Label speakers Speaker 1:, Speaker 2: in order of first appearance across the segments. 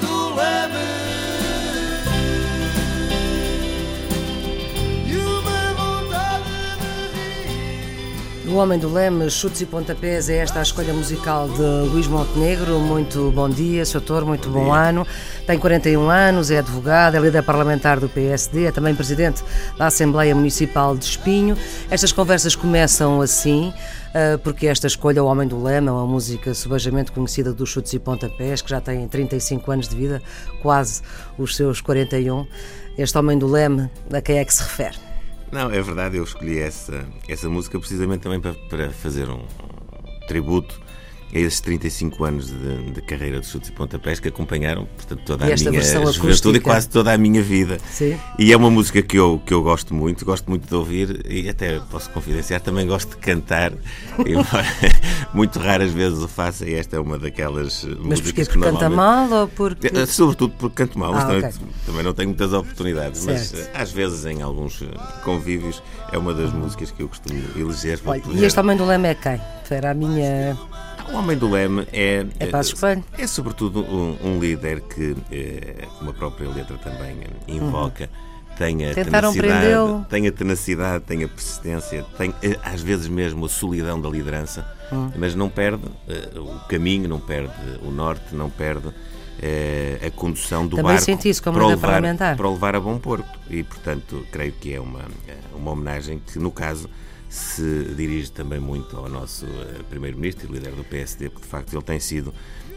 Speaker 1: do leme.
Speaker 2: O Homem do Leme, chutes e pontapés, é esta a escolha musical de Luís Montenegro. Muito bom dia, Sr. Autor, muito bom, ano. Tem 41 anos, é advogado, é líder parlamentar do PSD, é também presidente da Assembleia Municipal de Espinho. Estas conversas começam assim, ah, porque esta escolha, O Homem do Leme, é uma música subejamente conhecida dos chutes e pontapés, que já tem 35 anos de vida, quase os seus 41. Este Homem do Leme, a quem é que se refere?
Speaker 3: Não, é verdade, eu escolhi essa, essa música precisamente também para, para fazer um, tributo esses 35 anos de, de carreira de chutes e pontapés que acompanharam portanto, toda a minha juventude
Speaker 2: acústica?
Speaker 3: e quase toda a minha vida.
Speaker 2: Sim.
Speaker 3: E é uma música que eu, que eu gosto muito, gosto muito de ouvir e até posso confidenciar, também gosto de cantar. Embora muito raras vezes o faço e esta é uma daquelas
Speaker 2: Mas
Speaker 3: músicas
Speaker 2: Porque canta
Speaker 3: normalmente-
Speaker 2: mal ou porque.
Speaker 3: eh, Sobretudo porque canto mal, mas
Speaker 2: Ah,
Speaker 3: também,
Speaker 2: ok.
Speaker 3: também não tenho muitas oportunidades. Mas
Speaker 2: Certo.
Speaker 3: eh, às vezes, em alguns eh, convívios, é uma das músicas que eu costumo eleger para
Speaker 2: Olha, e este homem do leme é quem? Era a minha.
Speaker 3: O Homem do Leme é.
Speaker 2: É Passos Coelho?
Speaker 3: É sobretudo um, um líder que, eh, como a própria letra também invoca, tem a
Speaker 2: Uhum. Tentaram
Speaker 3: tenacidade, tem a tenacidade, tem a persistência, tem eh, às vezes mesmo a solidão da liderança,
Speaker 2: Hum.
Speaker 3: mas não perde eh, o caminho, não perde o norte, não perde a condução do
Speaker 2: Também
Speaker 3: barco
Speaker 2: senti isso como
Speaker 3: para levar,
Speaker 2: parlamentar.
Speaker 3: para levar a bom porto. E, portanto, creio que é uma, uma homenagem que, no caso, se dirige também muito ao nosso eh, Primeiro-Ministro e líder do PSD, porque, de facto, ele tem sido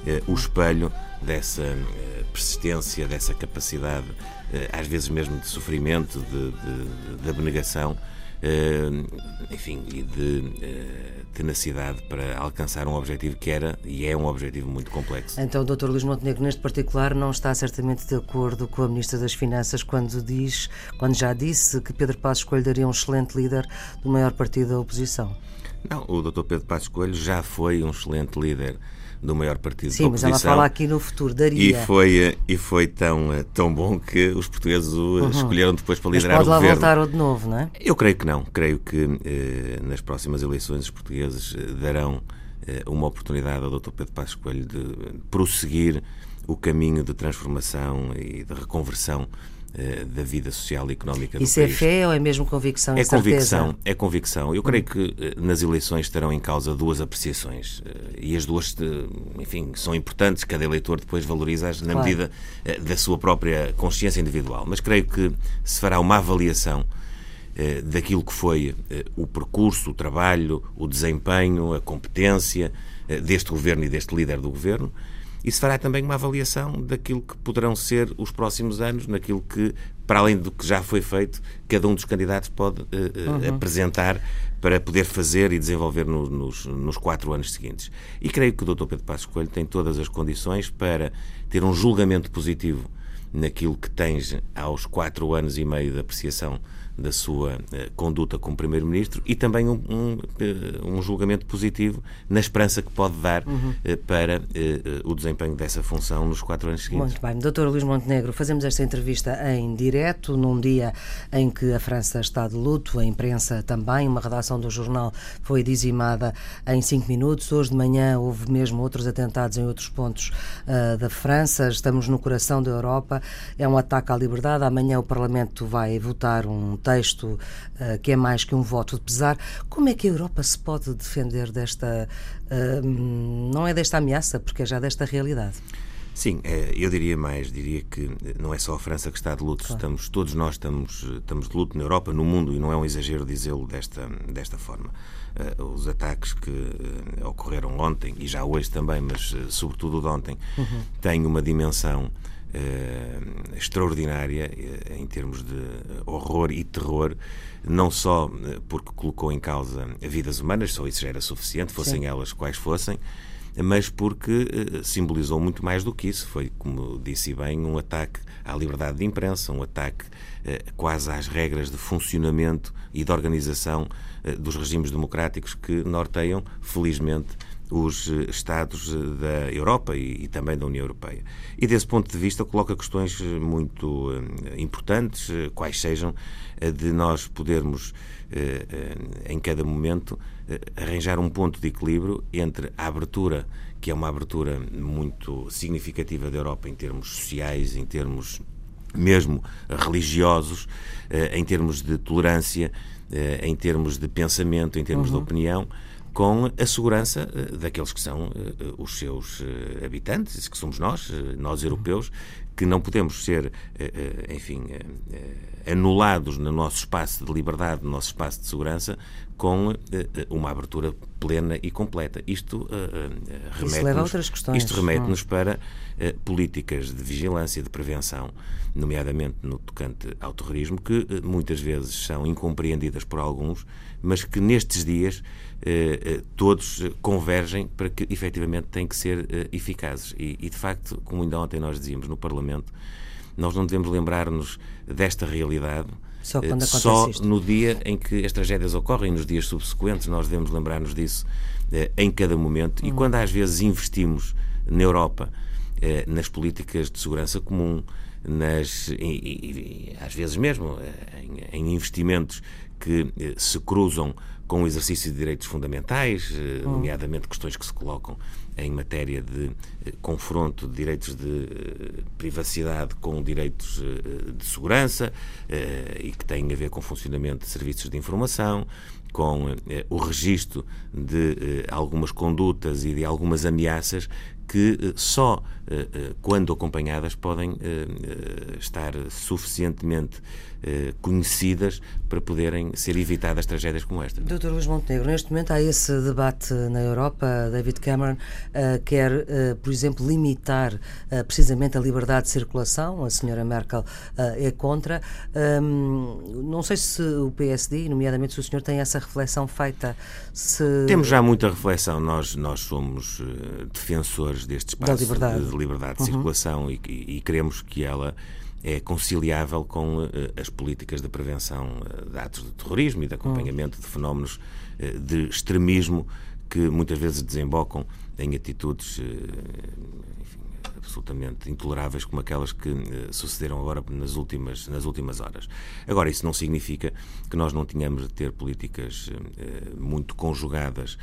Speaker 3: eh, o espelho dessa eh, persistência, dessa capacidade, às vezes mesmo de sofrimento, de, de, de abnegação, enfim, e de eh, tenacidade para alcançar um objetivo que era e é um objetivo muito complexo.
Speaker 2: Então, o Dr. Luís Montenegro, neste particular, não está certamente de acordo com a Ministra das Finanças quando diz, quando já disse que Pedro Passos Coelho daria um excelente líder do maior partido da oposição.
Speaker 3: Não, o Dr. Pedro Passos Coelho já foi um excelente líder do maior partido
Speaker 2: Sim,
Speaker 3: da
Speaker 2: mas
Speaker 3: oposição.
Speaker 2: ela fala aqui no futuro,
Speaker 3: E
Speaker 2: daria.
Speaker 3: foi, eh, e foi tão, eh, tão bom que os portugueses o eh, escolheram depois para
Speaker 2: Uhum. mas
Speaker 3: liderar
Speaker 2: pode
Speaker 3: o
Speaker 2: lá
Speaker 3: governo.
Speaker 2: voltar ou de novo, não é?
Speaker 3: Eu creio que não. Creio que eh, nas próximas eleições os portugueses eh, darão eh, uma oportunidade ao Dr. Pedro Passos Coelho de eh, prosseguir o caminho de transformação e de reconversão eh, da vida social e económica do
Speaker 2: Isso é
Speaker 3: país.
Speaker 2: fé ou é mesmo convicção
Speaker 3: É
Speaker 2: certeza?
Speaker 3: convicção, é convicção. Eu creio que eh, nas eleições estarão em causa duas apreciações eh, e as duas, enfim, são importantes. Cada eleitor depois valoriza-as na
Speaker 2: Claro.
Speaker 3: medida da sua própria consciência individual. Mas creio que se fará uma avaliação daquilo que foi o percurso, o trabalho, o desempenho, a competência deste governo e deste líder do governo. E se fará também uma avaliação daquilo que poderão ser os próximos anos, naquilo que, para além do que já foi feito, cada um dos candidatos pode eh, eh, apresentar para poder fazer e desenvolver no- nos, nos quatro anos seguintes. E creio que o Dr. Pedro Passos Coelho tem todas as condições para ter um julgamento positivo naquilo que tens aos quatro anos e meio de apreciação da sua eh, conduta como Primeiro-Ministro e também um, um, eh, um julgamento positivo na esperança que pode dar eh, para eh, o desempenho dessa função nos quatro anos seguintes.
Speaker 2: Muito bem. Doutor Luís Montenegro, fazemos esta entrevista em direto, num dia em que a França está de luto, a imprensa também, uma redação do jornal foi dizimada em cinco minutos. Hoje de manhã houve mesmo outros atentados em outros pontos ah, da França. Estamos no coração da Europa. É um ataque à liberdade. Amanhã o Parlamento vai votar um texto ah, que é mais que um voto de pesar. Como é que a Europa se pode defender desta. ah, não é desta ameaça, porque é já desta realidade?
Speaker 3: Sim, eh, eu diria mais, diria que não é só a França que está de luto, estamos, todos nós estamos, estamos de luto na Europa, no mundo, e não é um exagero dizê-lo desta, desta forma. Eh, Os ataques que eh, ocorreram ontem, e já hoje também, mas sobretudo de ontem, têm uma dimensão extraordinária em termos de horror e terror, não só porque colocou em causa vidas humanas, só isso já era suficiente, fossem Sim. elas quais fossem, mas porque simbolizou muito mais do que isso. Foi, como disse bem, um ataque à liberdade de imprensa, um ataque quase às regras de funcionamento e de organização dos regimes democráticos que norteiam, felizmente, os eh, Estados eh, da Europa e, e, também da União Europeia. E desse ponto de vista coloca questões eh, muito importantes, quais sejam de nós podermos, em cada momento, arranjar um ponto de equilíbrio entre a abertura, que é uma abertura muito significativa da Europa em termos sociais, em termos mesmo religiosos, em termos de tolerância, em termos de pensamento, em termos uhum. de opinião, com a segurança eh, daqueles que são eh, os seus eh, habitantes, que somos nós, nós europeus, que não podemos ser, enfim, anulados no nosso espaço de liberdade, no nosso espaço de segurança, com uma abertura plena e completa. Isto remete-nos isto remete-nos para políticas de vigilância, de prevenção, nomeadamente no tocante ao terrorismo, que muitas vezes são incompreendidas por alguns, mas que nestes dias eh, eh, todos convergem para que efetivamente têm que ser eh, eficazes. E, e, de facto, como ainda ontem nós dizíamos no Parlamento, nós não devemos lembrar-nos desta realidade.
Speaker 2: Só,
Speaker 3: só no dia em que as tragédias ocorrem, nos dias subsequentes, nós devemos lembrar-nos disso em cada momento. Hum. E quando às vezes investimos na Europa nas políticas de segurança comum, nas, e, e, às vezes mesmo em, em investimentos que se cruzam com o exercício de direitos fundamentais, eh, hum. nomeadamente questões que se colocam em matéria de eh, confronto de direitos de eh, privacidade com direitos de segurança e que têm a ver com o funcionamento de serviços de informação, com o registro de algumas condutas e de algumas ameaças que só quando acompanhadas podem estar suficientemente eh, conhecidas para poderem ser evitadas tragédias como esta.
Speaker 2: Doutor Luís Montenegro, neste momento há esse debate na Europa. David Cameron quer, por exemplo, limitar precisamente a liberdade de circulação. A senhora Merkel é contra. Um, não sei se o PSD, nomeadamente se o senhor tem essa reflexão feita. Se...
Speaker 3: Temos já muita reflexão. Nós, nós somos defensores deste espaço
Speaker 2: liberdade.
Speaker 3: de, liberdade de uhum. circulação e, e, queremos que ela é conciliável com uh, as políticas de prevenção uh, de atos de terrorismo e de acompanhamento de fenómenos uh, de extremismo que muitas vezes desembocam em atitudes enfim, absolutamente intoleráveis como aquelas que sucederam agora nas últimas, nas últimas horas. Agora, isso não significa que nós não tenhamos de ter políticas muito conjugadas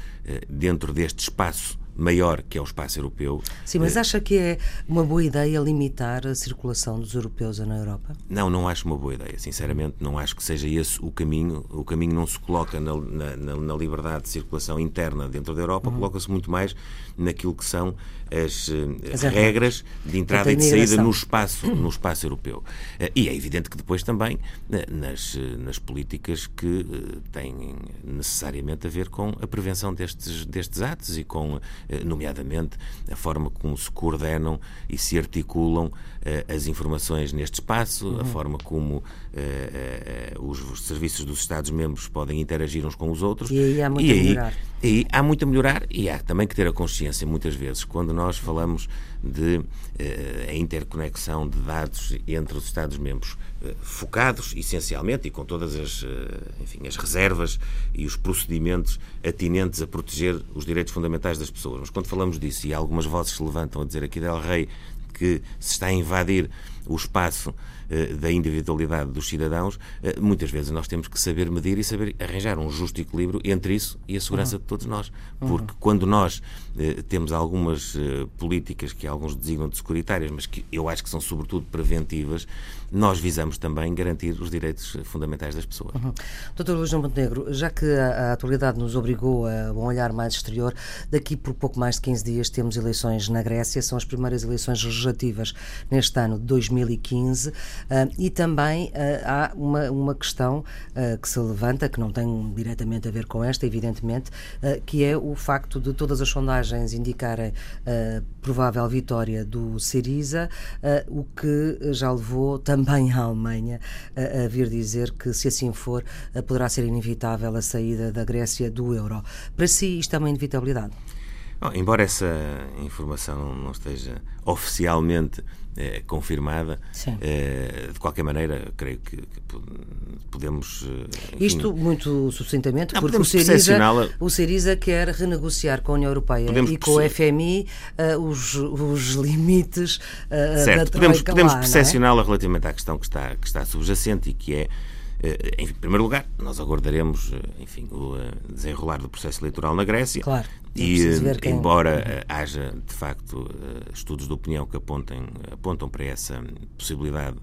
Speaker 3: dentro deste espaço maior que é o espaço europeu.
Speaker 2: Sim, mas eh, acha que é uma boa ideia limitar a circulação dos europeus na Europa?
Speaker 3: Não, não acho uma boa ideia. Sinceramente, não acho que seja esse o caminho. O caminho não se coloca na, na, na liberdade de circulação interna dentro da Europa, uhum. coloca-se muito mais naquilo que são as, eh, as regras de entrada e de saída no espaço, no espaço europeu. Eh, e é evidente que depois também nas, nas políticas que têm necessariamente a ver com a prevenção destes, destes atos e com eh, nomeadamente a forma como se coordenam e se articulam eh, as informações neste espaço, uhum. a forma como eh, os, os, serviços dos Estados-membros podem interagir uns com os outros.
Speaker 2: E aí há muito e a melhorar.
Speaker 3: E aí há muito a melhorar e há também que ter a consciência, muitas vezes, quando nós falamos de a interconexão de dados entre os Estados-membros focados essencialmente e com todas as, enfim, as reservas e os procedimentos atinentes a proteger os direitos fundamentais das pessoas. Mas quando falamos disso e algumas vozes se levantam a dizer aqui Del Rey que se está a invadir o espaço eh, da individualidade dos cidadãos, eh, muitas vezes nós temos que saber medir e saber arranjar um justo equilíbrio entre isso e a segurança uhum. de todos nós. Uhum. Porque uhum. quando nós eh, temos algumas políticas que alguns designam de securitárias, mas que eu acho que são sobretudo preventivas, nós visamos também garantir os direitos fundamentais das pessoas. Uhum.
Speaker 2: Doutor Luís Montenegro, já que a, a, atualidade nos obrigou a um olhar mais exterior, daqui por pouco mais de 15 dias temos eleições na Grécia, são as primeiras eleições legislativas neste ano de 2015. e também há uma, uma questão que se levanta, que não tem diretamente a ver com esta, evidentemente, que é o facto de todas as sondagens indicarem provável vitória do Syriza, o que já levou também a Alemanha a vir dizer que, se assim for, poderá ser inevitável a saída da Grécia do euro. Para si, isto é uma inevitabilidade?
Speaker 3: Bom, embora essa informação não esteja oficialmente eh, confirmada, eh, de qualquer maneira, creio que, que podemos.
Speaker 2: Eh, enfim, Isto muito sucintamente, não, porque o Syriza, o Syriza quer renegociar com a União Europeia e com o FMI uh, os, os limites uh,
Speaker 3: certo,
Speaker 2: da
Speaker 3: podemos, podemos
Speaker 2: é?
Speaker 3: percepcioná-la é? relativamente à questão que está, que está subjacente e que é em primeiro lugar, nós aguardaremos eh, enfim, o eh, desenrolar do processo eleitoral na Grécia.
Speaker 2: Claro.
Speaker 3: E, quem... embora haja, de facto, estudos de opinião que apontem, apontam para essa possibilidade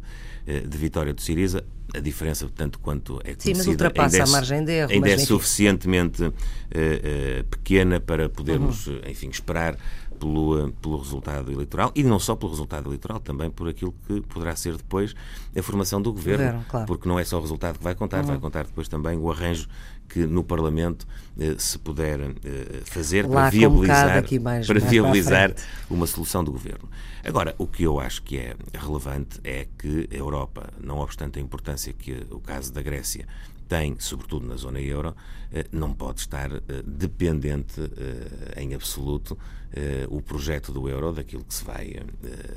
Speaker 3: de vitória do Siriza, a diferença, tanto quanto é conhecida,
Speaker 2: Sim, mas ultrapassa
Speaker 3: ainda
Speaker 2: é, a margem de erro.
Speaker 3: Ainda
Speaker 2: é
Speaker 3: suficientemente uh, uh, pequena para podermos, uhum. enfim, esperar pelo, pelo resultado eleitoral e não só pelo resultado eleitoral, também por aquilo que poderá ser depois a formação do governo, governo claro. porque não é só o resultado que vai contar, uhum. vai contar depois também o arranjo que no Parlamento eh, se puder eh, fazer
Speaker 2: Lá
Speaker 3: para viabilizar,
Speaker 2: mais,
Speaker 3: para
Speaker 2: mais
Speaker 3: viabilizar
Speaker 2: para
Speaker 3: uma solução do governo. Agora, o que eu acho que é relevante é que a Europa, não obstante a importância que o caso da Grécia tem, sobretudo na zona euro, eh, não pode estar eh, dependente eh, em absoluto o projeto do euro daquilo que se vai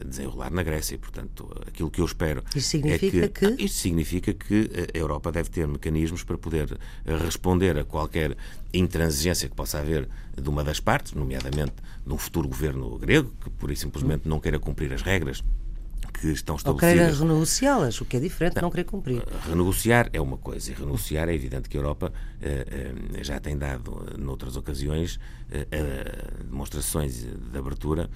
Speaker 3: desenrolar na Grécia. Portanto, aquilo que eu espero
Speaker 2: isto significa
Speaker 3: é
Speaker 2: que,
Speaker 3: que... Isto significa que a Europa deve ter mecanismos para poder responder a qualquer intransigência que possa haver de uma das partes, nomeadamente de um futuro governo grego, que por e simplesmente não queira cumprir as regras que estão estabelecidas.
Speaker 2: Ou queira renegociá-las, o que é diferente não, não querer cumprir.
Speaker 3: Renegociar é uma coisa, e renegociar é evidente que a Europa eh, eh, já tem dado, noutras ocasiões, eh, demonstrações de abertura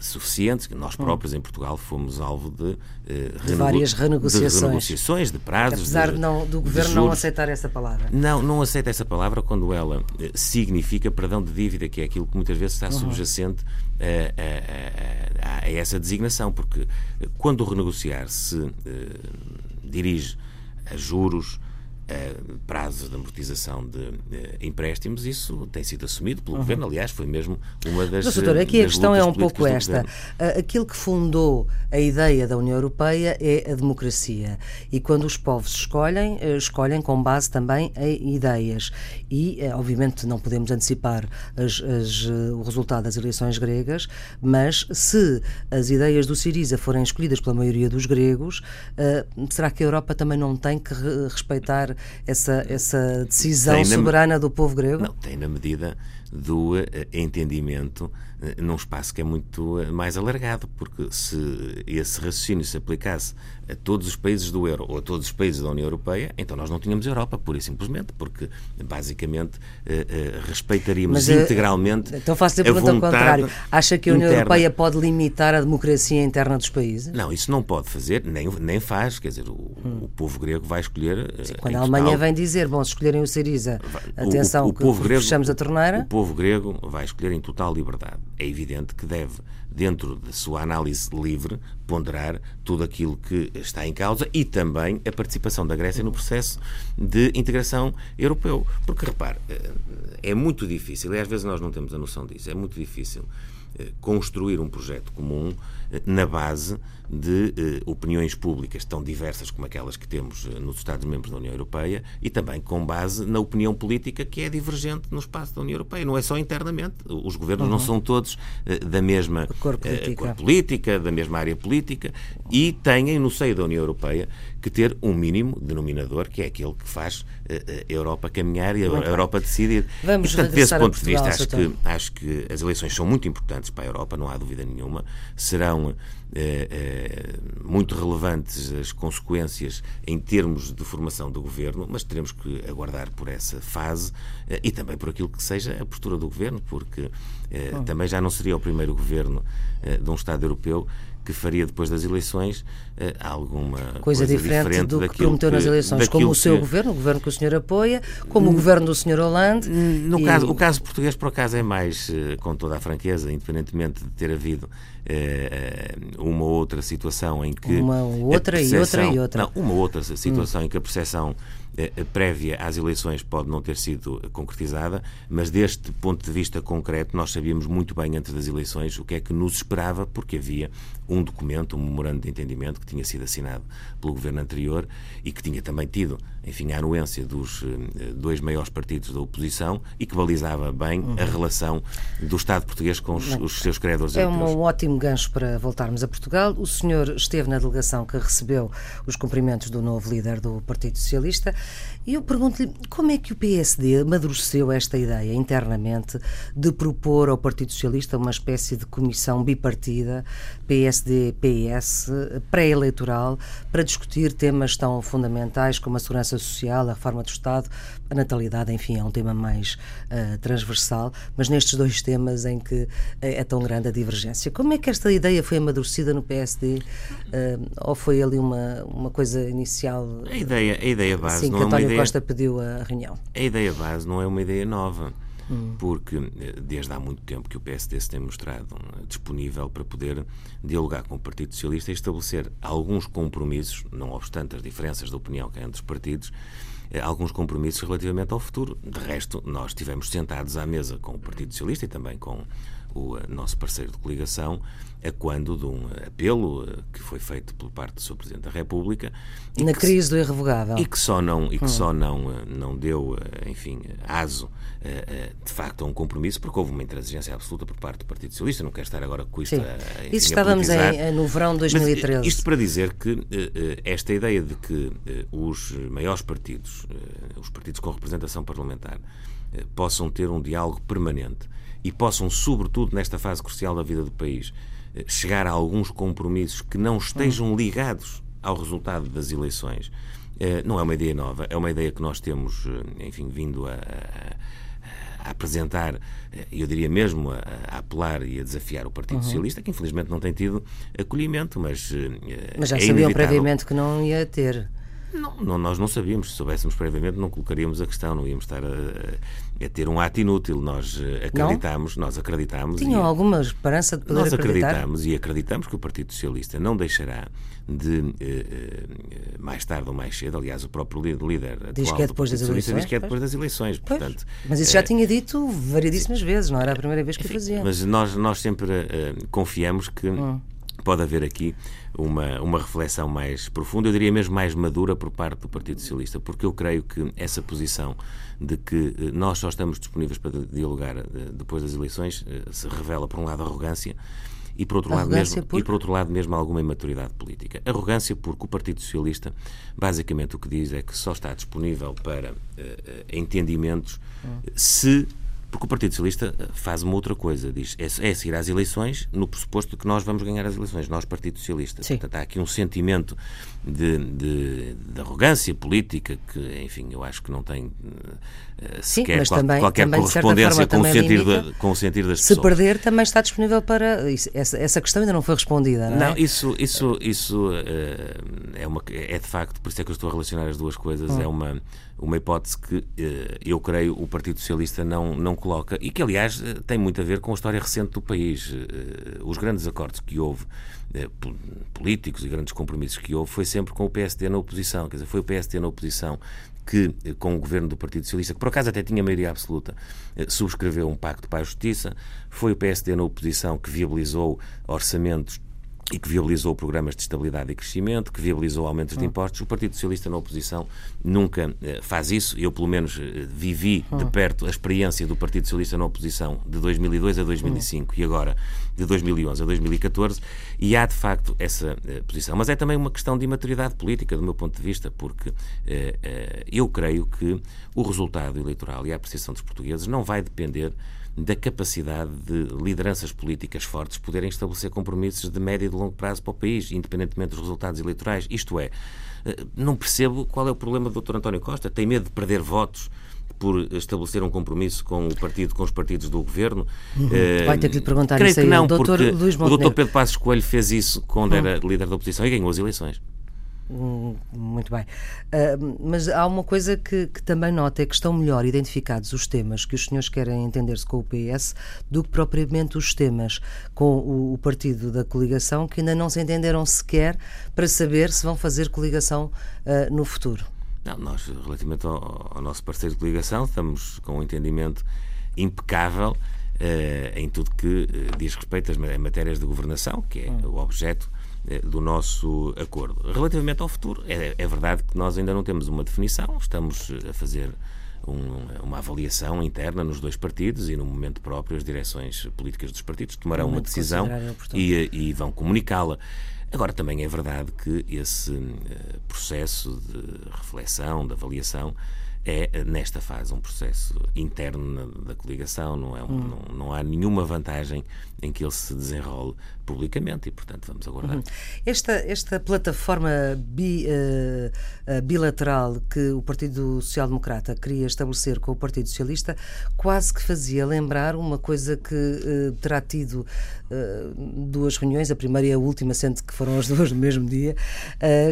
Speaker 3: suficientes, que nós hum. próprios em Portugal fomos alvo de,
Speaker 2: de várias renegociações.
Speaker 3: De renegociações, de prazos.
Speaker 2: Apesar
Speaker 3: de,
Speaker 2: não, do Governo não aceitar essa palavra.
Speaker 3: Não, não aceita essa palavra quando ela significa perdão de dívida, que é aquilo que muitas vezes está uhum. subjacente a, a, a, essa designação, porque quando renegociar se dirige a juros, prazos de amortização de uh, empréstimos, isso tem sido assumido pelo uhum. Governo. Aliás, foi mesmo uma das.
Speaker 2: Mas, doutor, aqui a questão é um pouco esta. Aquilo que fundou a ideia da União Europeia é a democracia. E quando os povos escolhem, eh, escolhem com base também em ideias. E, eh, obviamente, não podemos antecipar as, as, o resultado das eleições gregas, mas se as ideias do Siriza forem escolhidas pela maioria dos gregos, será que a Europa também não tem que respeitar essa, essa decisão soberana do povo grego?
Speaker 3: Não, tem na medida do uh, entendimento uh, num espaço que é muito uh, mais alargado, porque se esse raciocínio se aplicasse a todos os países do euro ou a todos os países da União Europeia, então nós não tínhamos Europa, pura e simplesmente, porque basicamente respeitaríamos Mas, integralmente.
Speaker 2: Então faço a pergunta ao contrário. Acha que a União interna... Europeia pode limitar a democracia interna dos países?
Speaker 3: Não, isso não pode fazer, nem, nem faz. Quer dizer, o, hum. o povo grego vai escolher.
Speaker 2: Sim, quando a Alemanha total... vem dizer, bom, se escolherem o Syriza, atenção, o, o, o povo grego, fechamos a torneira.
Speaker 3: O povo grego vai escolher em total liberdade. É evidente que deve dentro da sua análise livre, ponderar tudo aquilo que está em causa e também a participação da Grécia no processo de integração europeu. Porque, repare, eh, é muito difícil, e às vezes nós não temos a noção disso, é muito difícil eh, construir um projeto comum eh, na base de eh, opiniões públicas tão diversas como aquelas que temos nos Estados-membros da União Europeia e também com base na opinião política que é divergente no espaço da União Europeia. Não é só internamente. Os governos uhum. não são todos da mesma
Speaker 2: cor política.
Speaker 3: cor política, da mesma área política e têm no seio da União Europeia que ter um mínimo denominador que é aquele que faz a Europa caminhar e a Europa decidir.
Speaker 2: Vamos
Speaker 3: e, portanto, desse ponto de vista, acho que, acho que as eleições são muito importantes para a Europa, não há dúvida nenhuma. Serão eh, eh, muito relevantes as consequências em termos de formação do governo, mas teremos que aguardar por essa fase eh, e também por aquilo que seja a postura do governo, porque também já não seria o primeiro governo de um Estado europeu que faria depois das eleições eh, alguma
Speaker 2: coisa, coisa diferente, diferente, do que prometeu nas eleições, como o seu que... governo, o governo que o senhor apoia, como o governo do senhor Hollande.
Speaker 3: No e... caso, o caso português, por acaso, é mais, eh, com toda a franqueza, independentemente de ter havido eh, uma outra situação em que.
Speaker 2: Uma outra e outra e outra.
Speaker 3: Não, uma outra situação hum. em que a percepção prévia às eleições pode não ter sido concretizada, mas deste ponto de vista concreto, nós sabíamos muito bem antes das eleições o que é que nos esperava, porque havia um documento, um memorando de entendimento que tinha sido assinado pelo governo anterior e que tinha também tido, enfim, a anuência dos eh, dois maiores partidos da oposição e que balizava bem uhum. a relação do Estado português com os, os seus credores
Speaker 2: É um ótimo gancho para voltarmos a Portugal. O senhor esteve na delegação que recebeu os cumprimentos do novo líder do Partido Socialista. E eu pergunto-lhe como é que o PSD amadureceu esta ideia internamente de propor ao Partido Socialista uma espécie de comissão bipartida, PSD-PS, pré-eleitoral, para discutir temas tão fundamentais como a segurança social, a reforma do Estado, a natalidade, enfim, é um tema mais uh, transversal, mas nestes dois temas em que é tão grande a divergência. Como é que esta ideia foi amadurecida no PSD? Uh, eh, ou foi ali uma, uma coisa inicial?
Speaker 3: A ideia, a ideia base
Speaker 2: sim,
Speaker 3: não
Speaker 2: que
Speaker 3: é uma
Speaker 2: ideia... Costa pediu a reunião.
Speaker 3: A ideia base não é uma ideia nova. Hum. Porque eh, desde há muito tempo que o PSD se tem mostrado eh, disponível para poder dialogar com o Partido Socialista e estabelecer alguns compromissos, não obstante as diferenças de opinião que há entre os partidos, eh, alguns compromissos relativamente ao futuro. De resto, nós estivemos sentados à mesa com o Partido Socialista e também com o nosso parceiro de coligação a quando de um apelo eh, que foi feito por parte do Sr. Presidente da República
Speaker 2: na crise se, do irrevogável
Speaker 3: e que só não e que hum. só não eh, não deu eh, enfim aso de facto a um compromisso porque houve uma intransigência absoluta por parte do Partido Socialista não quero estar agora com isto
Speaker 2: Sim. a, enfim, Isso estávamos em, no verão de 2013
Speaker 3: Mas isto para dizer que esta ideia de que os maiores partidos os partidos com representação parlamentar possam ter um diálogo permanente e possam, sobretudo nesta fase crucial da vida do país, eh, chegar a alguns compromissos que não estejam ligados ao resultado das eleições. Eh, não é uma ideia nova, é uma ideia que nós temos, eh, enfim, vindo a, a, a apresentar, eu diria mesmo a, a, apelar e a desafiar o Partido uhum. Socialista, que infelizmente não tem tido acolhimento, mas.
Speaker 2: Mas já
Speaker 3: é
Speaker 2: sabiam previamente que não ia ter.
Speaker 3: Não, não, nós não sabíamos. Se soubéssemos previamente, não colocaríamos a questão, não íamos estar a, a ter um ato inútil. Nós eh, acreditamos, não? nós acreditamos.
Speaker 2: Tinham alguma esperança de poder
Speaker 3: Nós
Speaker 2: acreditar?
Speaker 3: acreditamos e acreditamos que o Partido Socialista não deixará de, eh, eh, mais tarde ou mais cedo, aliás, o próprio líder
Speaker 2: diz que é depois das eleições.
Speaker 3: Diz que é depois das eleições. Portanto,
Speaker 2: mas isso já tinha dito variedíssimas vezes, não era a primeira vez que enfim, fazia.
Speaker 3: Mas nós, nós sempre confiamos que. Hum pode haver aqui uma, uma reflexão mais profunda, eu diria mesmo mais madura por parte do Partido Socialista, porque eu creio que essa posição de que eh, nós só estamos disponíveis para dialogar eh, depois das eleições eh, se revela, por um lado, arrogância e por outro, lado mesmo, e por outro lado mesmo alguma imaturidade política. Arrogância porque o Partido Socialista basicamente o que diz é que só está disponível para uh, entendimentos hum. se porque o Partido Socialista eh, faz uma outra coisa, diz, é, é seguir às eleições no pressuposto de que nós vamos ganhar as eleições, nós, Partido Socialista. Sim. Portanto, há aqui um sentimento de, de, de, arrogância política que, enfim, eu acho que não tem uh, sequer
Speaker 2: Sim, qual,
Speaker 3: também, qualquer
Speaker 2: também,
Speaker 3: correspondência com, o sentido
Speaker 2: limita,
Speaker 3: com o sentido das
Speaker 2: se
Speaker 3: pessoas.
Speaker 2: Se perder, também está disponível para. essa, essa questão ainda não foi respondida, não,
Speaker 3: não é? isso, isso, isso uh, é, uma, é de facto, por isso é que eu estou a relacionar as duas coisas, hum. é uma uma hipótese que uh, eu creio o Partido Socialista não, não coloca e que, aliás, uh, tem muito a ver com a história recente do país. Uh, os grandes acordos que houve, políticos e grandes compromissos que houve, foi sempre com o PSD na oposição. Quer dizer, foi o PSD na oposição que, com o governo do Partido Socialista, que por acaso até tinha maioria absoluta, subscreveu um pacto para a justiça. Foi o PSD na oposição que viabilizou orçamentos e que viabilizou programas de estabilidade e crescimento, que viabilizou aumentos de hum. impostos. O Partido Socialista na oposição nunca eh, faz isso. Eu, pelo menos, eh, vivi de hum. perto a experiência do Partido Socialista na oposição de 2002 a 2005 e agora de 2011 a 2014 e há, de facto, essa eh, posição. Mas é também uma questão de imaturidade política, do meu ponto de vista, porque eu creio que o resultado eleitoral e a apreciação dos portugueses não vai depender da capacidade de lideranças políticas fortes poderem estabelecer compromissos de médio e de longo prazo para o país, independentemente dos resultados eleitorais. Isto é, Não percebo qual é o problema do Dr. António Costa. Tem medo de perder votos por estabelecer um compromisso com o partido, com os partidos do governo.
Speaker 2: Uhum. Vai ter que lhe perguntar
Speaker 3: Creio
Speaker 2: isso
Speaker 3: que
Speaker 2: aí,
Speaker 3: não,
Speaker 2: Dr.
Speaker 3: porque
Speaker 2: Luís
Speaker 3: o. Dr. Pedro Passos Coelho fez isso quando era líder da oposição e ganhou as eleições.
Speaker 2: Hum, Muito bem. Ah, mas há uma coisa que, que também nota, é que estão melhor identificados os temas que os senhores querem entender-se com o PS do que propriamente os temas com o, o partido da coligação, que ainda não se entenderam sequer para saber se vão fazer coligação ah, no futuro.
Speaker 3: Não, nós, relativamente ao, ao nosso parceiro de coligação, estamos com um entendimento impecável eh, em tudo que eh, diz respeito às ma- matérias de governação, que é o objeto do nosso acordo. Relativamente ao futuro, é, é verdade que nós ainda não temos uma definição, estamos eh, a fazer um- uma avaliação interna nos dois partidos e no momento próprio as direções políticas dos partidos tomarão uma decisão
Speaker 2: considerarem oportuno.
Speaker 3: e, e vão comunicá-la. Agora, também é verdade que esse eh, processo de reflexão, de avaliação, é, eh, nesta fase, um processo interno da coligação, não, é um-
Speaker 2: Hum.
Speaker 3: não, não há nenhuma vantagem em que ele se desenrole publicamente e, portanto, vamos aguardar.
Speaker 2: Uhum. Esta, esta plataforma bi- eh, bilateral que o Partido Social Democrata queria estabelecer com o Partido Socialista quase que fazia lembrar uma coisa que eh, terá tido eh, duas reuniões, a primeira e a última, sendo que foram as duas no mesmo dia,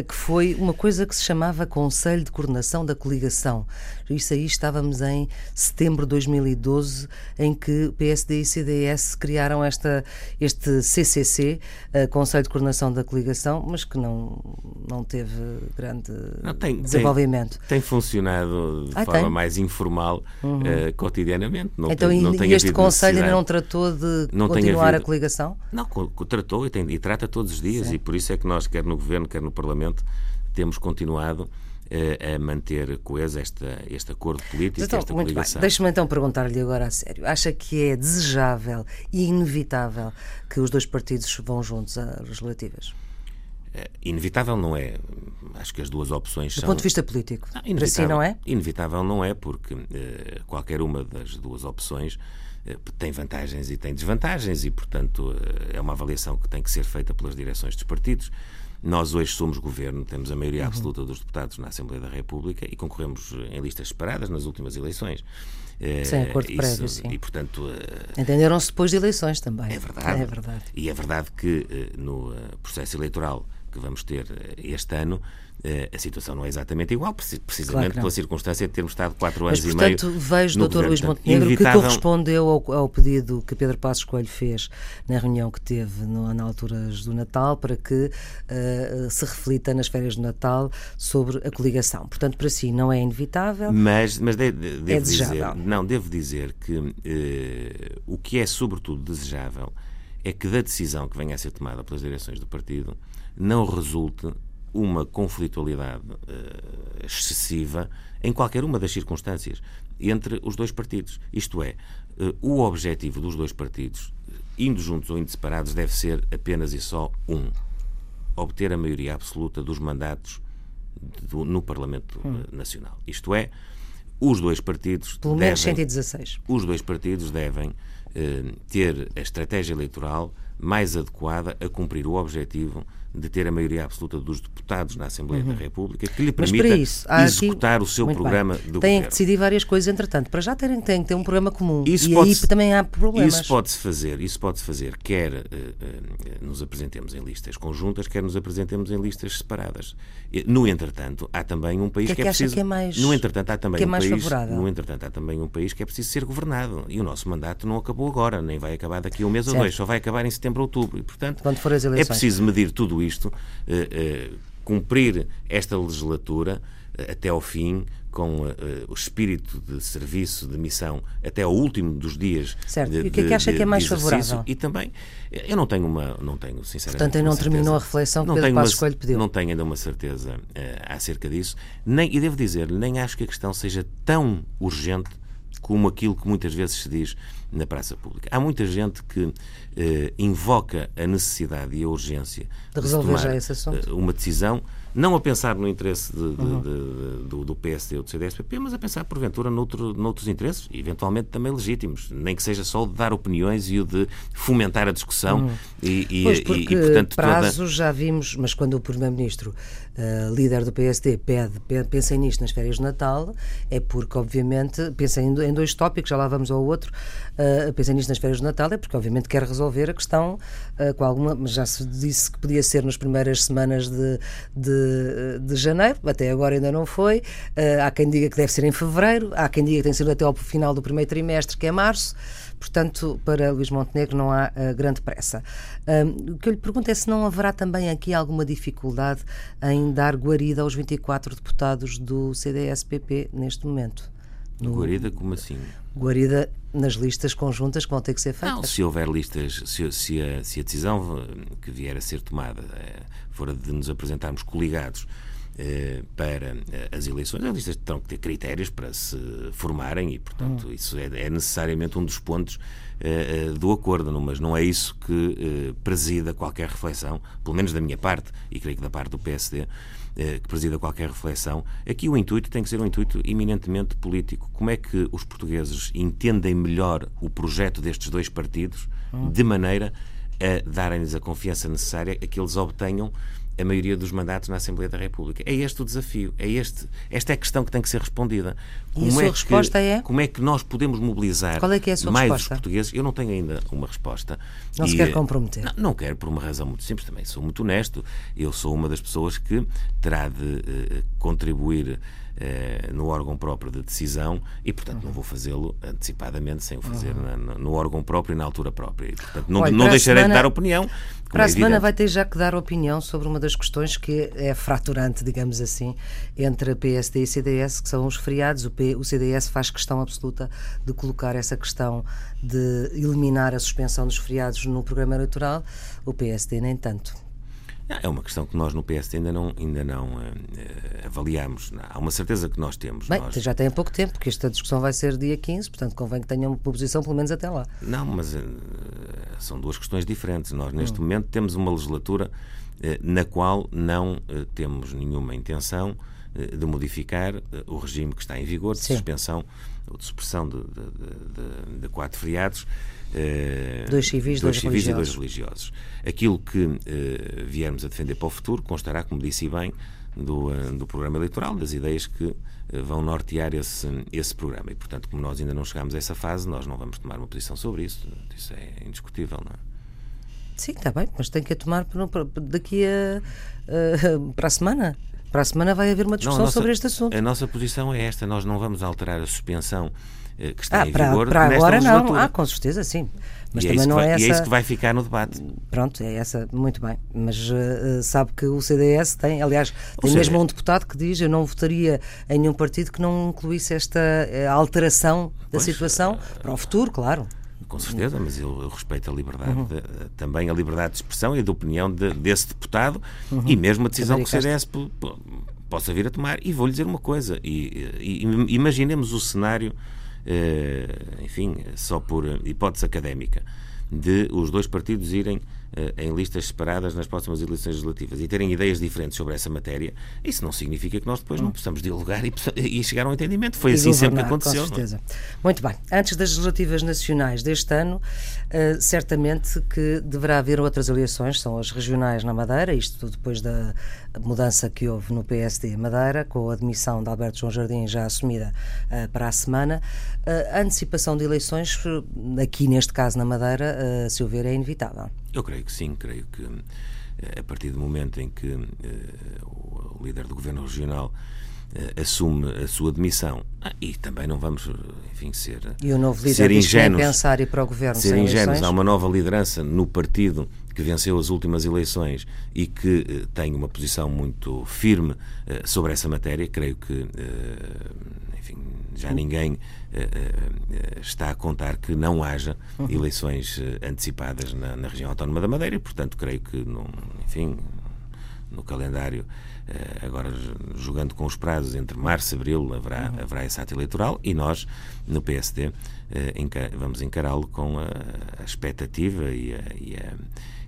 Speaker 2: que foi uma coisa que se chamava Conselho de Coordenação da Coligação. Isso aí estávamos em setembro de 2012, em que PSD e CDS criaram esta, este CCC, eh, Conselho de Coordenação da Coligação, mas que não, não teve grande
Speaker 3: Não, tem-
Speaker 2: desenvolvimento.
Speaker 3: Tem funcionado de
Speaker 2: Ah,
Speaker 3: forma
Speaker 2: tem? Uhum.
Speaker 3: mais informal eh, cotidianamente. Não
Speaker 2: então,
Speaker 3: tem, não
Speaker 2: e,
Speaker 3: tem
Speaker 2: este Conselho ainda não tratou de
Speaker 3: Não tem
Speaker 2: continuar a coligação?
Speaker 3: Não, tratou e, tem- e trata todos os dias,
Speaker 2: Sim.
Speaker 3: e por isso é que nós, quer no Governo, quer no Parlamento, temos continuado a manter coesa esta, este acordo político,
Speaker 2: Então,
Speaker 3: esta
Speaker 2: muito
Speaker 3: coligação.
Speaker 2: Deixe-me então perguntar-lhe agora a sério. Acha que é desejável e inevitável que os dois partidos vão juntos às legislativas?
Speaker 3: Eh, Inevitável não é. Acho que as duas opções
Speaker 2: Do
Speaker 3: são.
Speaker 2: ponto de vista político.
Speaker 3: Não,
Speaker 2: Para si não é?
Speaker 3: Inevitável não é, porque eh, qualquer uma das duas opções eh, tem vantagens e tem desvantagens, e, portanto, eh, é uma avaliação que tem que ser feita pelas direções dos partidos. Nós hoje somos governo, temos a
Speaker 2: Uhum.
Speaker 3: maioria absoluta dos deputados na Assembleia da República e concorremos eh, em listas separadas nas últimas eleições. Eh,
Speaker 2: Sem acordo
Speaker 3: isso-
Speaker 2: prévio, sim.
Speaker 3: E, portanto, eh,
Speaker 2: Entenderam-se depois de eleições também.
Speaker 3: é verdade.
Speaker 2: É verdade.
Speaker 3: E é verdade que eh, no eh, processo eleitoral que vamos ter eh, este ano, eh, a situação não é exatamente igual, preci- precisamente
Speaker 2: Claro
Speaker 3: pela circunstância de termos estado quatro
Speaker 2: Mas,
Speaker 3: anos
Speaker 2: portanto,
Speaker 3: e meio.
Speaker 2: vejo,
Speaker 3: no
Speaker 2: Dr.
Speaker 3: governo.
Speaker 2: Luís
Speaker 3: Portanto,
Speaker 2: Montenegro, que correspondeu ao, ao pedido que Pedro Passos Coelho fez na reunião que teve no, na alturas do Natal para que eh, se reflita nas férias de Natal sobre a coligação. Portanto, para si não é inevitável.
Speaker 3: Mas, mas de- de- devo dizer,
Speaker 2: desejável.
Speaker 3: não, devo dizer que eh, o que é sobretudo desejável é que da decisão que venha a ser tomada pelas direções do partido não resulte uma conflitualidade eh, excessiva em qualquer uma das circunstâncias entre os dois partidos. Isto é, eh, o objetivo dos dois partidos, indo juntos ou indo separados, deve ser apenas e só um: obter a maioria absoluta dos mandatos do- no Parlamento eh, Nacional. Isto é, os dois partidos
Speaker 2: Pelo menos
Speaker 3: devem,
Speaker 2: 116.
Speaker 3: os dois partidos devem ter a estratégia eleitoral mais adequada a cumprir o objetivo de ter a maioria absoluta dos deputados na Assembleia da República, que lhe
Speaker 2: Uhum.
Speaker 3: Permita
Speaker 2: isso, há aqui-
Speaker 3: executar o seu
Speaker 2: Muito bem.
Speaker 3: programa do
Speaker 2: Têm
Speaker 3: governo.
Speaker 2: que decidir várias coisas, entretanto. Para já terem, têm que ter um programa comum.
Speaker 3: Isso
Speaker 2: e
Speaker 3: pode-
Speaker 2: aí também há problemas.
Speaker 3: Isso pode-se fazer, isso pode-se fazer, quer eh, eh, nos apresentemos em listas conjuntas, quer nos apresentemos em listas separadas. No entretanto, há também um país
Speaker 2: Que é
Speaker 3: que, é preciso.
Speaker 2: que é mais-
Speaker 3: no entretanto, há também
Speaker 2: é
Speaker 3: um país.
Speaker 2: favorável?
Speaker 3: No entretanto, há também um país que é preciso ser governado. E o nosso mandato não acabou agora, nem vai acabar daqui a um mês ou
Speaker 2: Certo.
Speaker 3: dois, só vai acabar em setembro ou outubro. E, portanto,
Speaker 2: Quando for as
Speaker 3: é
Speaker 2: eleições.
Speaker 3: preciso medir tudo isto, eh, eh, cumprir esta legislatura eh, até ao fim, com o espírito de serviço, de missão, até ao último dos dias.
Speaker 2: Certo.
Speaker 3: de-
Speaker 2: E o que é que acha
Speaker 3: de-
Speaker 2: que é mais favorável?
Speaker 3: E também, eu não tenho uma, não tenho sinceramente.
Speaker 2: Portanto, ainda não terminou
Speaker 3: certeza.
Speaker 2: a reflexão que
Speaker 3: Não
Speaker 2: Pedro Passos Coelho pediu.
Speaker 3: Não tenho ainda uma certeza acerca disso. Nem, e devo dizer, nem acho que a questão seja tão urgente como aquilo que muitas vezes se diz na praça pública. Há muita gente que eh, invoca a necessidade e a urgência
Speaker 2: De resolver
Speaker 3: se tomar
Speaker 2: já esse assunto.
Speaker 3: eh, uma decisão não a pensar no interesse de, de, uhum. de, do, do, PSD ou do CDSPP, mas a pensar, porventura, noutro, noutros interesses, eventualmente também legítimos, nem que seja só o de dar opiniões e o de fomentar a discussão. Uhum. E,
Speaker 2: e, pois, porque e, e, portanto, prazos toda... já vimos, mas quando o Primeiro-Ministro, uh, líder do PSD, pede, pensem nisto nas férias de Natal, é porque, obviamente, pensem em dois tópicos, já lá vamos ao outro, uh, pensem nisto nas férias de Natal, é porque, obviamente, quer resolver a questão uh, com alguma, mas já se disse que podia ser nas primeiras semanas de, de, de janeiro, até agora ainda não foi. Uh, há quem diga que deve ser em fevereiro, há quem diga que tem sido até ao final do primeiro trimestre, que é março. Portanto, para Luís Montenegro não há uh, grande pressa. o que eu lhe pergunto é se não haverá também aqui alguma dificuldade em dar guarida aos 24 deputados do CDS-PP neste momento.
Speaker 3: No... Guarida, como assim?
Speaker 2: Guarida nas listas conjuntas que vão ter que ser feitas.
Speaker 3: Não, se houver listas, se, se, a, se a, decisão que vier a ser tomada eh, for de nos apresentarmos coligados eh, para eh, as eleições, as listas terão que ter critérios para se formarem e, portanto, hum. isso é, é, necessariamente um dos pontos do acordo, mas não é isso que presida qualquer reflexão, pelo menos da minha parte, e creio que da parte do PSD, que presida qualquer reflexão. Aqui o intuito tem que ser um intuito eminentemente político. Como é que os portugueses entendem melhor o projeto destes dois partidos, hum. de maneira a darem-lhes a confiança necessária a que eles obtenham a maioria dos mandatos na Assembleia da República. É este o desafio, é este, esta é a questão que tem que ser respondida.
Speaker 2: Como e a sua é resposta
Speaker 3: que,
Speaker 2: é?
Speaker 3: Como é que nós podemos mobilizar
Speaker 2: Qual é que é a sua
Speaker 3: mais
Speaker 2: resposta?
Speaker 3: os portugueses? Eu não tenho ainda uma resposta.
Speaker 2: Não e, se quer comprometer?
Speaker 3: Não, não quero, por uma razão muito simples também. Sou muito honesto. Eu sou uma das pessoas que terá de uh, contribuir eh, no órgão próprio de decisão e, portanto, não vou fazê-lo antecipadamente, sem o fazer uhum. na, no órgão próprio e na altura própria. E, portanto, não, Olha, não deixarei semana, de dar opinião.
Speaker 2: Para é a semana vai ter já que dar opinião sobre uma das questões que é fraturante, digamos assim, entre a PSD e CDS, que são os feriados. O, P, o CDS faz questão absoluta de colocar essa questão de eliminar a suspensão dos feriados no programa eleitoral, o PSD nem tanto.
Speaker 3: É uma questão que nós no PSD ainda não, ainda não uh, avaliamos. Há uma certeza que nós temos.
Speaker 2: Bem,
Speaker 3: nós...
Speaker 2: já tem pouco tempo, porque esta discussão vai ser dia 15, portanto convém que tenham uma posição pelo menos até lá.
Speaker 3: Não, mas uh, são duas questões diferentes. Nós, neste hum. momento, temos uma legislatura uh, na qual não temos nenhuma intenção de modificar o regime que está em vigor de Sim. suspensão ou de supressão de, de, de, de quatro feriados
Speaker 2: dois civis,
Speaker 3: dois,
Speaker 2: dois civis
Speaker 3: e dois religiosos. Aquilo que uh, viermos a defender para o futuro constará, como disse bem, do, uh, do programa eleitoral, das ideias que vão nortear esse, esse programa. E, portanto, como nós ainda não chegámos a essa fase, nós não vamos tomar uma posição sobre isso. Isso é indiscutível, não é?
Speaker 2: Sim, está bem, mas tem que a tomar daqui a, para a semana. Para a semana vai haver uma discussão não, nossa, sobre este assunto.
Speaker 3: A nossa posição é esta: nós não vamos alterar a suspensão eh, que está
Speaker 2: ah,
Speaker 3: em
Speaker 2: para,
Speaker 3: vigor
Speaker 2: para agora não. Ah, com certeza, sim.
Speaker 3: Mas e é também é não vai, é essa. É isso que vai ficar no debate.
Speaker 2: Pronto, é essa, muito bem. Mas uh, sabe que o CDS tem, aliás, tem mesmo um deputado que diz: eu não votaria em nenhum partido que não incluísse esta uh, alteração da pois, situação uh, para o futuro, claro.
Speaker 3: Com certeza, mas eu, eu respeito a liberdade, uhum. de, também a liberdade de expressão e de opinião de, desse deputado uhum. e mesmo a decisão que o CDS possa vir a tomar. E vou-lhe dizer uma coisa: e, e, imaginemos o cenário eh, enfim, só por hipótese académica, de os dois partidos irem eh, em listas separadas nas próximas eleições legislativas e terem ideias diferentes sobre essa matéria, isso não significa que nós depois não possamos dialogar e, e chegar a um entendimento. Foi e assim sempre que aconteceu. Com
Speaker 2: é? certeza. Muito bem. Antes das legislativas nacionais deste ano, uh, certamente que deverá haver outras eleições, são as regionais na Madeira, isto depois da mudança que houve no PSD Madeira, com a admissão de Alberto João Jardim já assumida uh, para a semana. Uh, a antecipação de eleições, aqui neste caso na Madeira, uh, se houver, é inevitável.
Speaker 3: Eu creio que sim, creio que a partir do momento em que o líder do governo regional assume a sua demissão. Ah, e também não vamos enfim ser
Speaker 2: e o novo líder ser ingênuos, pensar e para o governo
Speaker 3: ser ingênuos. há uma nova liderança no partido que venceu as últimas eleições e que uh, tem uma posição muito firme uh, sobre essa matéria, creio que, enfim, já ninguém está a contar que não haja uhum. eleições antecipadas na, na, região autónoma da Madeira e, portanto, creio que, enfim, no calendário agora jogando com os prazos entre março e abril haverá, uhum. haverá esse ato eleitoral e nós, no PSD, vamos encará-lo com a, expectativa e a, e a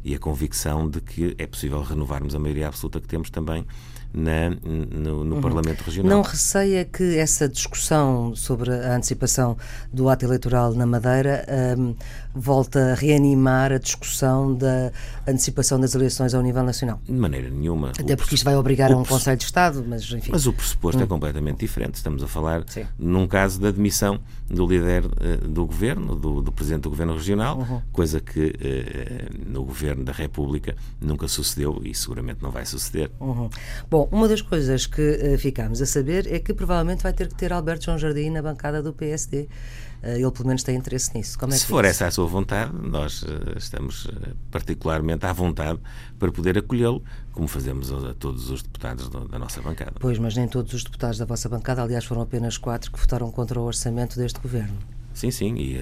Speaker 3: e a convicção de que é possível renovarmos a maioria absoluta que temos também na, no, no uhum. Parlamento Regional.
Speaker 2: Não receia que essa discussão sobre a antecipação do ato eleitoral na Madeira um, volta a reanimar a discussão da antecipação das eleições ao nível nacional?
Speaker 3: De maneira nenhuma.
Speaker 2: Até porque isto vai obrigar a um Conselho de Estado, mas enfim.
Speaker 3: Mas o pressuposto é hum. é completamente diferente. Estamos a falar Sim. num caso da demissão do líder uh, do governo, do, do, presidente do governo regional, uhum. coisa que uh, no governo da República nunca sucedeu e seguramente não vai suceder.
Speaker 2: Uhum. Bom, uma das coisas que uh, ficamos a saber é que provavelmente vai ter que ter Alberto João Jardim na bancada do PSD. Eh, ele pelo menos tem interesse nisso. É
Speaker 3: Se for é essa a sua vontade, nós eh, estamos eh, particularmente à vontade para poder acolhê-lo, como fazemos a todos os deputados da nossa bancada.
Speaker 2: Pois, mas nem todos os deputados da vossa bancada, aliás, foram apenas quatro que votaram contra o orçamento deste governo.
Speaker 3: Sim, sim, e,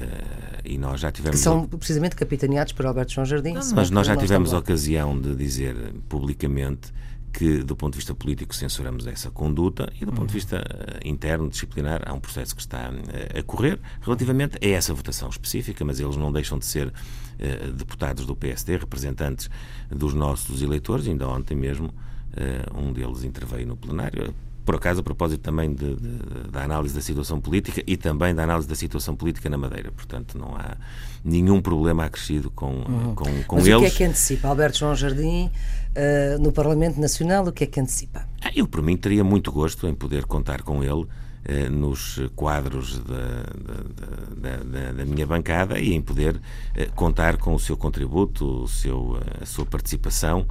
Speaker 3: e nós já tivemos.
Speaker 2: Que são precisamente capitaneados por Alberto João Jardim. Não,
Speaker 3: mas nós já tivemos a ocasião de dizer publicamente que, do ponto de vista político, censuramos essa conduta e, do ponto de vista eh, interno, disciplinar, há um processo que está eh, a correr relativamente a essa votação específica, mas eles não deixam de ser eh, deputados do PSD, representantes dos nossos eleitores. Ainda ontem mesmo, um deles interveio no plenário por acaso, a propósito também de, de, da análise da situação política e também da análise da situação política na Madeira. Portanto, não há nenhum problema acrescido com, uhum. com, com
Speaker 2: Mas
Speaker 3: eles. o
Speaker 2: que é que antecipa? Alberto João Jardim, uh, no Parlamento Nacional, o que é que antecipa?
Speaker 3: Ah, eu, por mim, teria muito gosto em poder contar com ele uh, nos quadros da, da, da, da, minha bancada e em poder contar com o seu contributo, o seu, a sua participação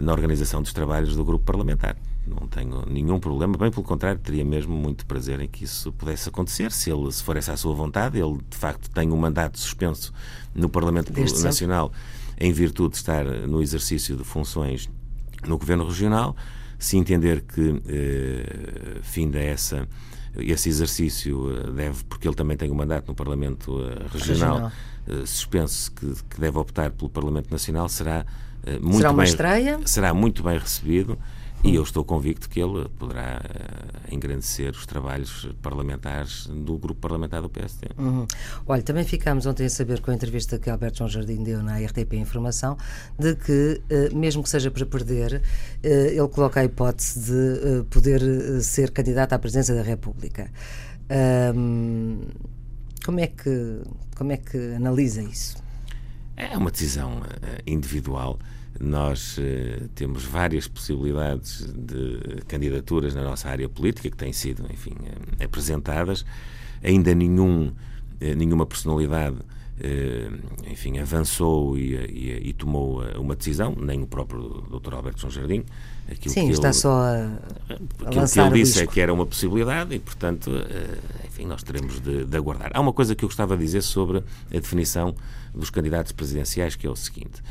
Speaker 3: na organização dos trabalhos do grupo parlamentar não tenho nenhum problema, bem pelo contrário, teria mesmo muito prazer em que isso pudesse acontecer, se ele se for essa a sua vontade, ele de facto tem um mandato suspenso no Parlamento Desde Nacional sempre. em virtude de estar no exercício de funções no Governo Regional, se entender que eh, finda essa esse exercício eh, deve, porque ele também tem um mandato no Parlamento uh, Regional, regional. Uh, suspenso que, que, deve optar pelo Parlamento Nacional, será muito
Speaker 2: será
Speaker 3: bem,
Speaker 2: estreia?
Speaker 3: será muito bem recebido e eu estou convicto que ele poderá uh, engrandecer os trabalhos parlamentares do grupo parlamentar do PSD.
Speaker 2: Uhum. Olha, também ficámos ontem a saber com a entrevista que Alberto João Jardim deu na RTP Informação de que, uh, mesmo que seja para perder, uh, ele coloca a hipótese de poder ser candidato à presidência da República. Um, como, é que, como é que analisa isso?
Speaker 3: É uma decisão individual nós uh, temos várias possibilidades de candidaturas na nossa área política que têm sido, enfim, uh, apresentadas. Ainda nenhum, uh, nenhuma personalidade enfim, avançou e, e, e, tomou uma decisão, nem o próprio Dr. Alberto João Jardim.
Speaker 2: Aquilo Sim, está ele, só a,
Speaker 3: Aquilo que ele disse é que era uma possibilidade e, portanto, enfim, nós teremos de, de aguardar. Há uma coisa que eu gostava de dizer sobre a definição dos candidatos presidenciais, que é o seguinte.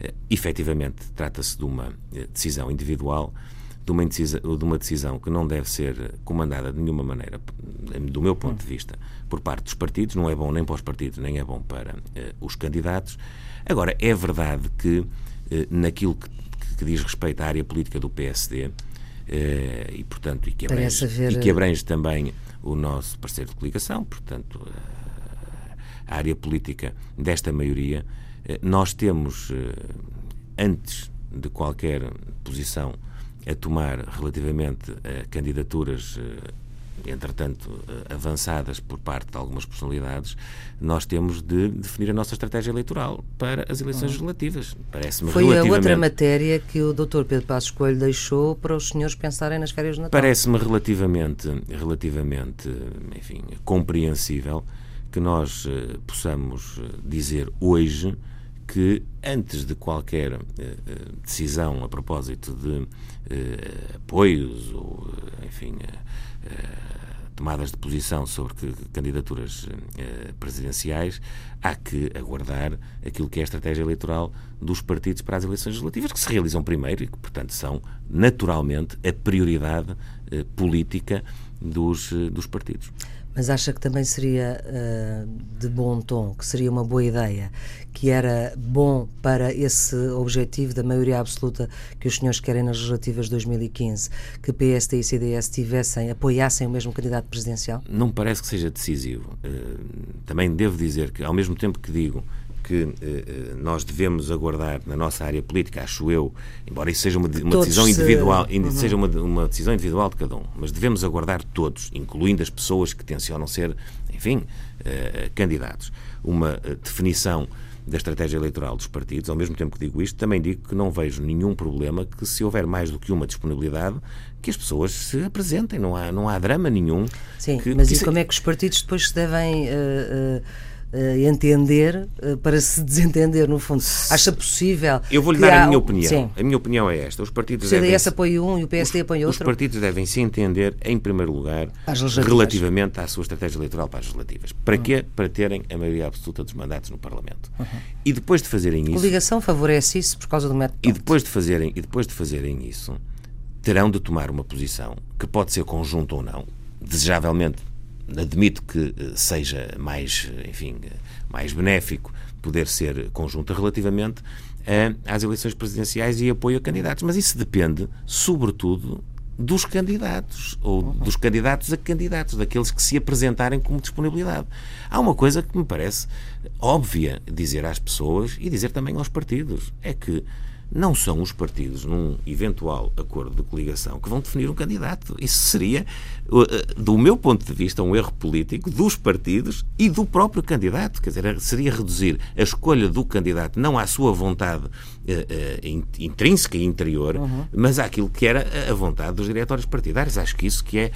Speaker 3: Uh, efetivamente, trata-se de uma eh, decisão individual, de uma, decisão, de uma decisão que não deve ser comandada de nenhuma maneira, do meu ponto de vista, por parte dos partidos. Não é bom nem para os partidos, nem é bom para os candidatos. Agora, é verdade que, naquilo que, que, diz respeito à área política do PSD, e, portanto, e que, abrange, haver... e que abrange também o nosso parceiro de coligação, portanto, a área política desta maioria, eh, nós temos, eh, antes de qualquer posição a tomar relativamente a candidaturas, eh, entretanto, avançadas por parte de algumas personalidades, nós temos de definir a nossa estratégia eleitoral para as eleições uhum. legislativas. Parece-me
Speaker 2: Foi relativamente... a outra matéria que o Dr. Pedro Passos Coelho deixou para os senhores pensarem nas férias de Natal.
Speaker 3: Parece-me relativamente, relativamente, enfim, compreensível que nós possamos dizer hoje que antes de qualquer uh, decisão a propósito de uh, apoios ou, enfim, uh, tomadas de posição sobre que, candidaturas presidenciais, há que aguardar aquilo que é a estratégia eleitoral dos partidos para as eleições legislativas, que se realizam primeiro e que, portanto, são naturalmente a prioridade política dos, dos partidos.
Speaker 2: Mas acha que também seria uh, de bom tom, que seria uma boa ideia, que era bom para esse objetivo da maioria absoluta que os senhores querem nas legislativas de 2015, que PSD e CDS tivessem, apoiassem o mesmo candidato presidencial?
Speaker 3: Não me parece que seja decisivo. Uh, também devo dizer que, ao mesmo tempo que digo que eh, nós devemos aguardar na nossa área política, acho eu, embora isso seja uma, uma decisão individual, se... uhum. seja uma, uma, decisão individual de cada um, mas devemos aguardar todos, incluindo as pessoas que tencionam ser, enfim, eh, candidatos, uma eh, definição da estratégia eleitoral dos partidos, ao mesmo tempo que digo isto, também digo que não vejo nenhum problema que, se houver mais do que uma disponibilidade, que as pessoas se apresentem, não há, não há drama nenhum.
Speaker 2: Sim,
Speaker 3: que,
Speaker 2: mas
Speaker 3: que
Speaker 2: e isso... como é que os partidos depois se devem. Uh, uh uh, entender uh, para se desentender, no fundo. Acha possível.
Speaker 3: Eu vou-lhe dar há... a minha opinião. Sim. A minha opinião é esta. Os partidos
Speaker 2: o CDS
Speaker 3: devem...
Speaker 2: apoia um e o PSD
Speaker 3: os,
Speaker 2: apoia outro.
Speaker 3: Os partidos devem se entender, em primeiro lugar, relativamente à sua estratégia eleitoral para as legislativas. Para uhum. quê? Para terem a maioria absoluta dos mandatos no Parlamento. Uhum. E depois de fazerem isso. A
Speaker 2: coligação favorece isso por causa do método.
Speaker 3: E depois de fazerem, e depois de fazerem isso, terão de tomar uma posição que pode ser conjunta ou não, desejavelmente admito que eh, seja mais, enfim, mais benéfico poder ser conjunta relativamente às eleições presidenciais e apoio a candidatos. Mas isso depende, sobretudo, dos candidatos, ou dos candidatos a candidatos, daqueles que se apresentarem como disponibilidade. Há uma coisa que me parece óbvia dizer às pessoas e dizer também aos partidos: é que não são os partidos, num eventual acordo de coligação, que vão definir um candidato. Isso seria, eh, do meu ponto de vista, um erro político dos partidos e do próprio candidato. Quer dizer, seria reduzir a escolha do candidato não à sua vontade uh, uh, intrínseca e interior, uhum. mas àquilo que era a vontade dos diretórios partidários. Acho que isso que é,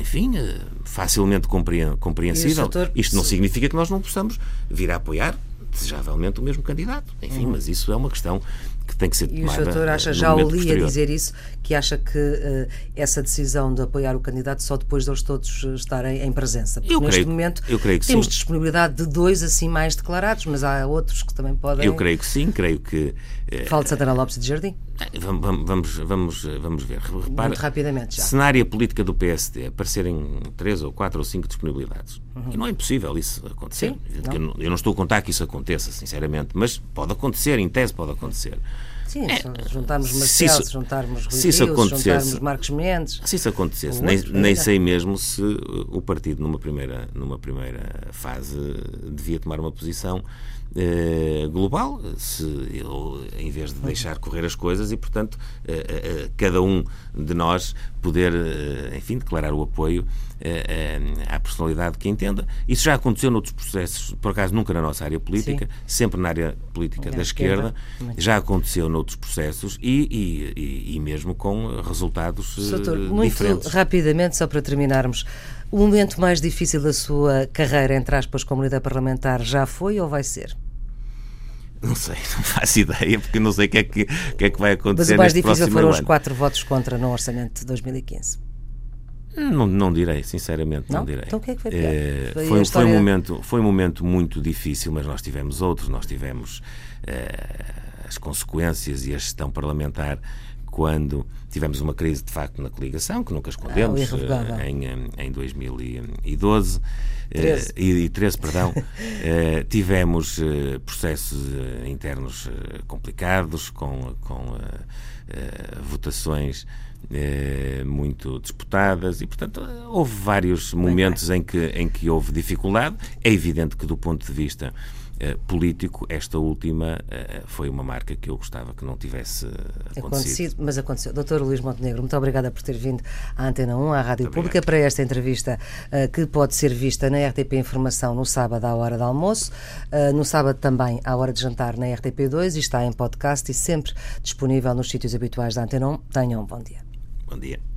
Speaker 3: enfim, facilmente compreensível. Isto não significa que nós não possamos vir a apoiar desejavelmente o mesmo candidato. Enfim, uhum. mas isso é uma questão que tem que ser tomada.
Speaker 2: E o doutor acha, já o li a dizer isso, que acha que uh, essa decisão de apoiar o candidato só depois deles todos estarem em presença? Porque
Speaker 3: eu
Speaker 2: neste
Speaker 3: creio,
Speaker 2: momento
Speaker 3: eu creio que
Speaker 2: temos
Speaker 3: sim.
Speaker 2: disponibilidade de dois assim mais declarados, mas há outros que também podem.
Speaker 3: Eu creio que sim, creio que.
Speaker 2: Uh, Fala de Santana Lopes de Jardim?
Speaker 3: Vamos, vamos, vamos, vamos ver.
Speaker 2: Repara, Muito rapidamente já.
Speaker 3: Cenária política do PSD, aparecerem três ou quatro ou cinco disponibilidades. Uhum. E não é impossível isso acontecer.
Speaker 2: Sim,
Speaker 3: não. Eu, não, eu não estou a contar que isso aconteça, sinceramente, mas pode acontecer, em tese pode acontecer.
Speaker 2: Sim, é, juntarmos Marcelo, se juntarmos Rui se isso Rios, juntarmos Marcos Mendes.
Speaker 3: Se isso acontecesse, nem, nem sei mesmo se o partido numa primeira, numa primeira fase devia tomar uma posição eh, global, se em vez de deixar correr as coisas e, portanto, eh, eh, cada um de nós poder, enfim, declarar o apoio à personalidade que entenda. Isso já aconteceu noutros processos, por acaso nunca na nossa área política, Sim. sempre na área política da esquerda, esquerda. já aconteceu noutros processos e, e, e mesmo com resultados Doutor,
Speaker 2: muito rapidamente, só para terminarmos, o momento mais difícil da sua carreira, entre aspas, como líder parlamentar, já foi ou vai ser?
Speaker 3: Não sei, não faço ideia, porque não sei o que é que, que, é que vai acontecer.
Speaker 2: Mas o mais difícil foram os quatro votos contra no orçamento de 2015.
Speaker 3: Não, não direi, sinceramente, não,
Speaker 2: não
Speaker 3: direi.
Speaker 2: Então o que é que foi É,
Speaker 3: foi, foi, história... foi, um momento, foi um momento muito difícil, mas nós tivemos outros. Nós tivemos é, as consequências e a gestão parlamentar quando tivemos uma crise de facto na coligação, que nunca escondemos, ah, em, em 2012. 13. Uh, e, 13, perdão, uh, tivemos uh, processos internos complicados, com, com votações muito disputadas e, portanto, houve vários momentos em que, em que houve dificuldade. É evidente que, do ponto de vista eh, político, esta última uh, foi uma marca que eu gostava que não tivesse acontecido. acontecido
Speaker 2: mas aconteceu. Doutor Luís Montenegro, muito obrigada por ter vindo à Antena 1, à Rádio muito Pública, obrigado. para esta entrevista que pode ser vista na RTP Informação no sábado à hora do almoço, no sábado também à hora de jantar na RTP2 e está em podcast e sempre disponível nos sítios habituais da Antena 1. Tenham um bom dia.
Speaker 3: Bom dia.